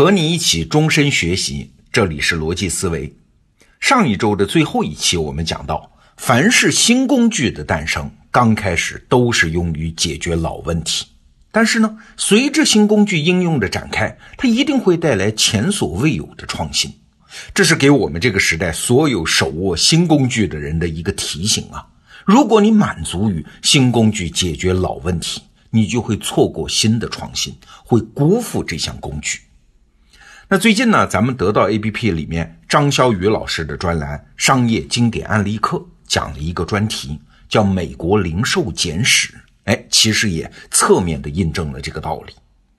和你一起终身学习，这里是逻辑思维。上一周的最后一期，我们讲到，凡是新工具的诞生，刚开始都是用于解决老问题。但是呢，随着新工具应用的展开，它一定会带来前所未有的创新。这是给我们这个时代所有手握新工具的人的一个提醒啊！如果你满足于新工具解决老问题，你就会错过新的创新，会辜负这项工具。那最近呢，咱们得到 APP 里面张潇雨老师的专栏《商业经典案例课》讲了一个专题，叫《美国零售简史》。哎，其实也侧面的印证了这个道理。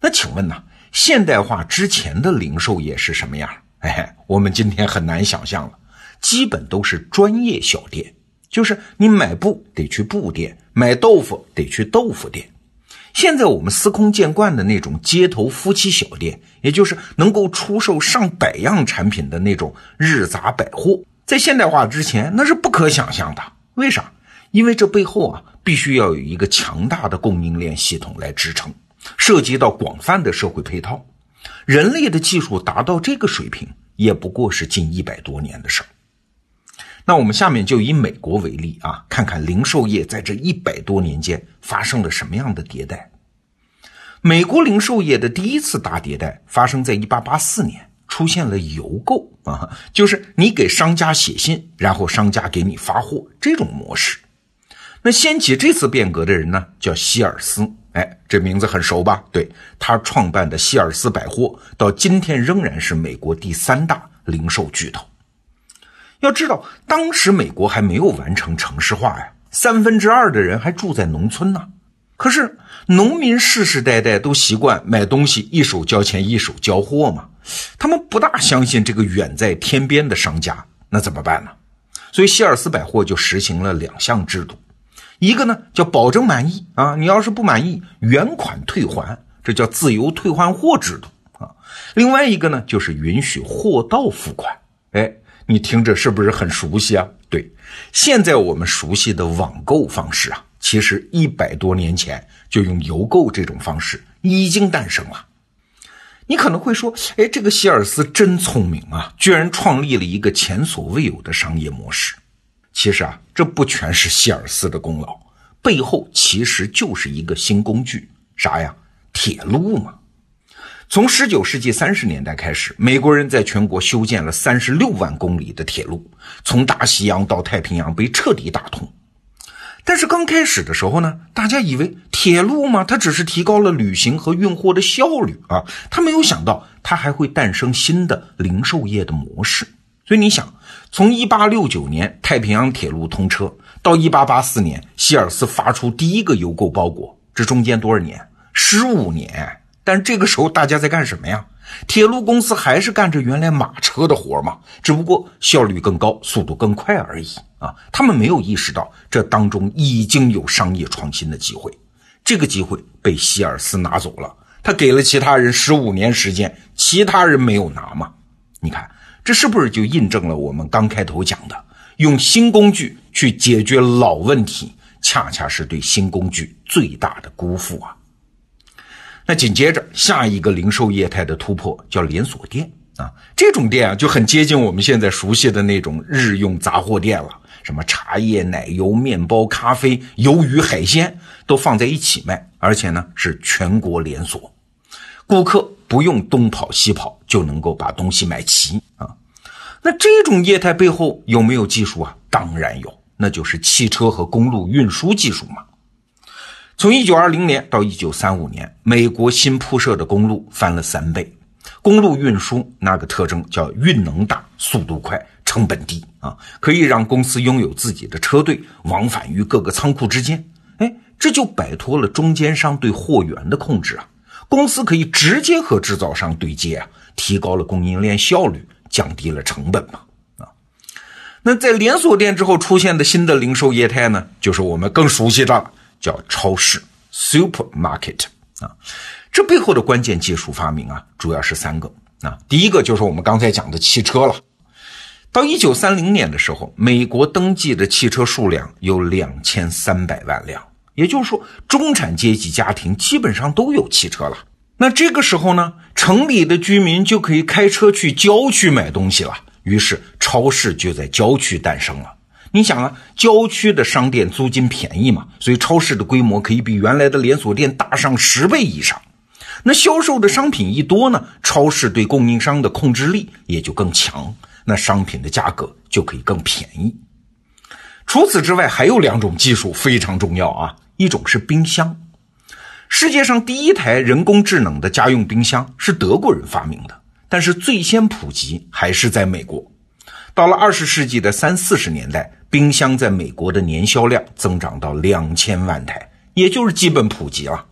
那请问呢，现代化之前的零售业是什么样？哎，我们今天很难想象了，基本都是专业小店，就是你买布得去布店，买豆腐得去豆腐店。现在我们司空见惯的那种街头夫妻小店，也就是能够出售上百样产品的那种日杂百货，在现代化之前那是不可想象的。为啥？因为这背后啊，必须要有一个强大的供应链系统来支撑，涉及到广泛的社会配套。人类的技术达到这个水平，也不过是近一百多年的事儿。那我们下面就以美国为例啊，看看零售业在这一百多年间发生了什么样的迭代。美国零售业的第一次大迭代发生在一八八四年，出现了邮购啊，就是你给商家写信，然后商家给你发货这种模式。那掀起这次变革的人呢，叫希尔斯，哎，这名字很熟吧？对他创办的希尔斯百货，到今天仍然是美国第三大零售巨头。要知道，当时美国还没有完成城市化呀，三分之二的人还住在农村呢。可是农民世世代代都习惯买东西一手交钱一手交货嘛，他们不大相信这个远在天边的商家，那怎么办呢？所以希尔斯百货就实行了两项制度，一个呢叫保证满意啊，你要是不满意原款退还，这叫自由退换货制度啊。另外一个呢就是允许货到付款，哎。你听着是不是很熟悉啊？对，现在我们熟悉的网购方式啊，其实一百多年前就用邮购这种方式已经诞生了。你可能会说，哎，这个希尔斯真聪明啊，居然创立了一个前所未有的商业模式。其实啊，这不全是希尔斯的功劳，背后其实就是一个新工具，啥呀？铁路嘛。从十九世纪三十年代开始，美国人在全国修建了三十六万公里的铁路，从大西洋到太平洋被彻底打通。但是刚开始的时候呢，大家以为铁路嘛，它只是提高了旅行和运货的效率啊，他没有想到它还会诞生新的零售业的模式。所以你想，从一八六九年太平洋铁路通车到一八八四年希尔斯发出第一个邮购包裹，这中间多少年？十五年。但这个时候大家在干什么呀？铁路公司还是干着原来马车的活嘛，只不过效率更高，速度更快而已啊！他们没有意识到这当中已经有商业创新的机会，这个机会被希尔斯拿走了，他给了其他人十五年时间，其他人没有拿嘛？你看这是不是就印证了我们刚开头讲的，用新工具去解决老问题，恰恰是对新工具最大的辜负啊！那紧接着，下一个零售业态的突破叫连锁店啊，这种店啊就很接近我们现在熟悉的那种日用杂货店了，什么茶叶、奶油、面包、咖啡、鱿鱼、海鲜都放在一起卖，而且呢是全国连锁，顾客不用东跑西跑就能够把东西买齐啊。那这种业态背后有没有技术啊？当然有，那就是汽车和公路运输技术嘛。从一九二零年到一九三五年，美国新铺设的公路翻了三倍。公路运输那个特征叫运能大、速度快、成本低啊，可以让公司拥有自己的车队，往返于各个仓库之间。哎，这就摆脱了中间商对货源的控制啊，公司可以直接和制造商对接啊，提高了供应链效率，降低了成本嘛啊。那在连锁店之后出现的新的零售业态呢，就是我们更熟悉的。叫超市 （supermarket） 啊，这背后的关键技术发明啊，主要是三个啊。第一个就是我们刚才讲的汽车了。到一九三零年的时候，美国登记的汽车数量有两千三百万辆，也就是说，中产阶级家庭基本上都有汽车了。那这个时候呢，城里的居民就可以开车去郊区买东西了，于是超市就在郊区诞生了。你想啊，郊区的商店租金便宜嘛，所以超市的规模可以比原来的连锁店大上十倍以上。那销售的商品一多呢，超市对供应商的控制力也就更强，那商品的价格就可以更便宜。除此之外，还有两种技术非常重要啊，一种是冰箱。世界上第一台人工智能的家用冰箱是德国人发明的，但是最先普及还是在美国。到了二十世纪的三四十年代，冰箱在美国的年销量增长到两千万台，也就是基本普及了。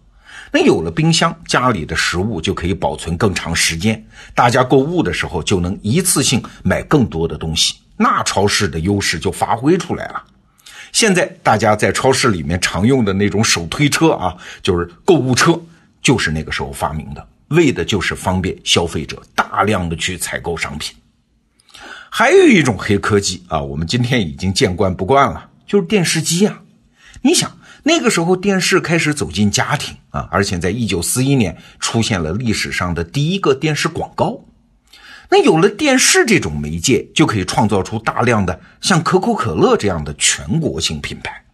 那有了冰箱，家里的食物就可以保存更长时间，大家购物的时候就能一次性买更多的东西，那超市的优势就发挥出来了。现在大家在超市里面常用的那种手推车啊，就是购物车，就是那个时候发明的，为的就是方便消费者大量的去采购商品。还有一种黑科技啊，我们今天已经见惯不惯了，就是电视机啊。你想那个时候电视开始走进家庭啊，而且在一九四一年出现了历史上的第一个电视广告。那有了电视这种媒介，就可以创造出大量的像可口可乐这样的全国性品牌。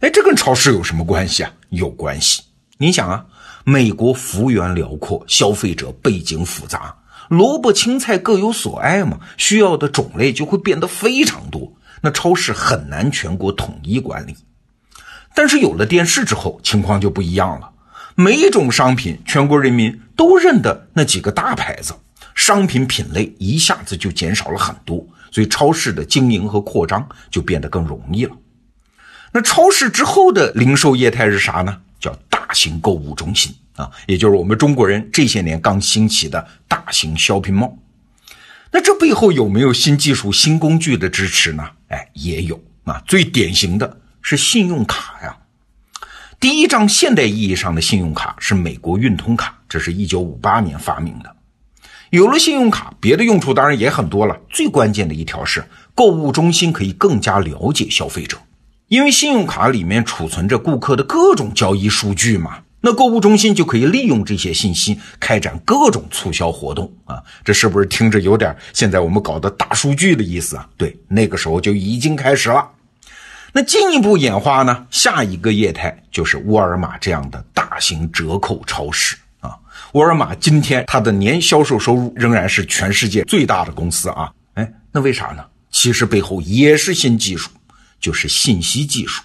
哎，这跟超市有什么关系啊？有关系。你想啊，美国幅员辽阔，消费者背景复杂，萝卜青菜各有所爱嘛，需要的种类就会变得非常多。那超市很难全国统一管理。但是有了电视之后，情况就不一样了。每种商品，全国人民都认得那几个大牌子。商品品类一下子就减少了很多，所以超市的经营和扩张就变得更容易了。那超市之后的零售业态是啥呢？大型购物中心啊，也就是我们中国人这些年刚兴起的大型 shopping mall。那这背后有没有新技术、新工具的支持呢？哎，也有啊。最典型的是信用卡呀。第一张现代意义上的信用卡是美国运通卡，这是一九五八年发明的。有了信用卡，别的用处当然也很多了。最关键的一条是，购物中心可以更加了解消费者，因为信用卡里面储存着顾客的各种交易数据嘛。那购物中心就可以利用这些信息开展各种促销活动啊。这是不是听着有点现在我们搞的大数据的意思啊？对，那个时候就已经开始了。那进一步演化呢？下一个业态就是沃尔玛这样的大型折扣超市啊。沃尔玛今天它的年销售收入仍然是全世界最大的公司啊！哎，那为啥呢？其实背后也是新技术，就是信息技术。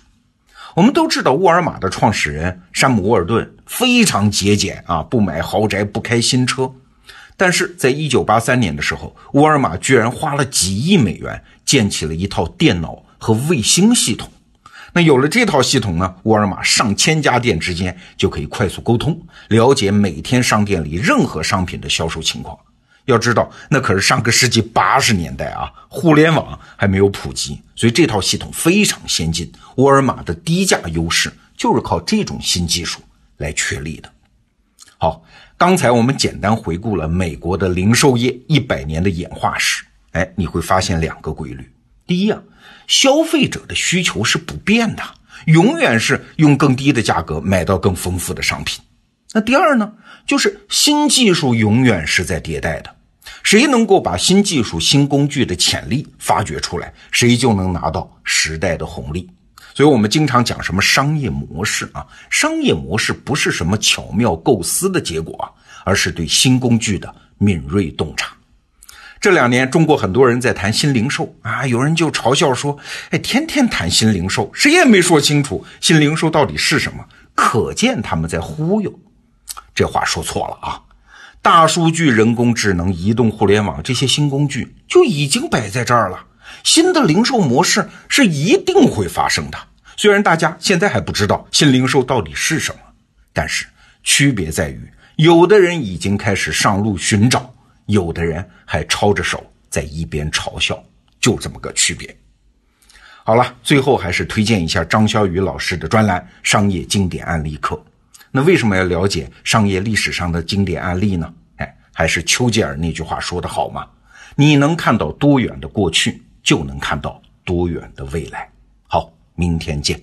我们都知道，沃尔玛的创始人山姆·沃尔顿非常节俭啊，不买豪宅，不开新车。但是在一九八三年的时候，沃尔玛居然花了几亿美元建起了一套电脑和卫星系统。那有了这套系统呢，沃尔玛上千家店之间就可以快速沟通，了解每天商店里任何商品的销售情况。要知道，那可是上个世纪八十年代啊，互联网还没有普及，所以这套系统非常先进。沃尔玛的低价优势就是靠这种新技术来确立的。好，刚才我们简单回顾了美国的零售业一百年的演化史，哎，你会发现两个规律。第一啊。消费者的需求是不变的，永远是用更低的价格买到更丰富的商品。那第二呢，就是新技术永远是在迭代的，谁能够把新技术、新工具的潜力发掘出来，谁就能拿到时代的红利。所以，我们经常讲什么商业模式啊？商业模式不是什么巧妙构思的结果啊，而是对新工具的敏锐洞察。这两年，中国很多人在谈新零售啊，有人就嘲笑说：“哎，天天谈新零售，谁也没说清楚新零售到底是什么。”可见他们在忽悠。这话说错了啊！大数据、人工智能、移动互联网这些新工具就已经摆在这儿了。新的零售模式是一定会发生的。虽然大家现在还不知道新零售到底是什么，但是区别在于，有的人已经开始上路寻找。有的人还抄着手在一边嘲笑，就这么个区别。好了，最后还是推荐一下张小雨老师的专栏《商业经典案例课》。那为什么要了解商业历史上的经典案例呢？哎，还是丘吉尔那句话说的好嘛？你能看到多远的过去，就能看到多远的未来。好，明天见。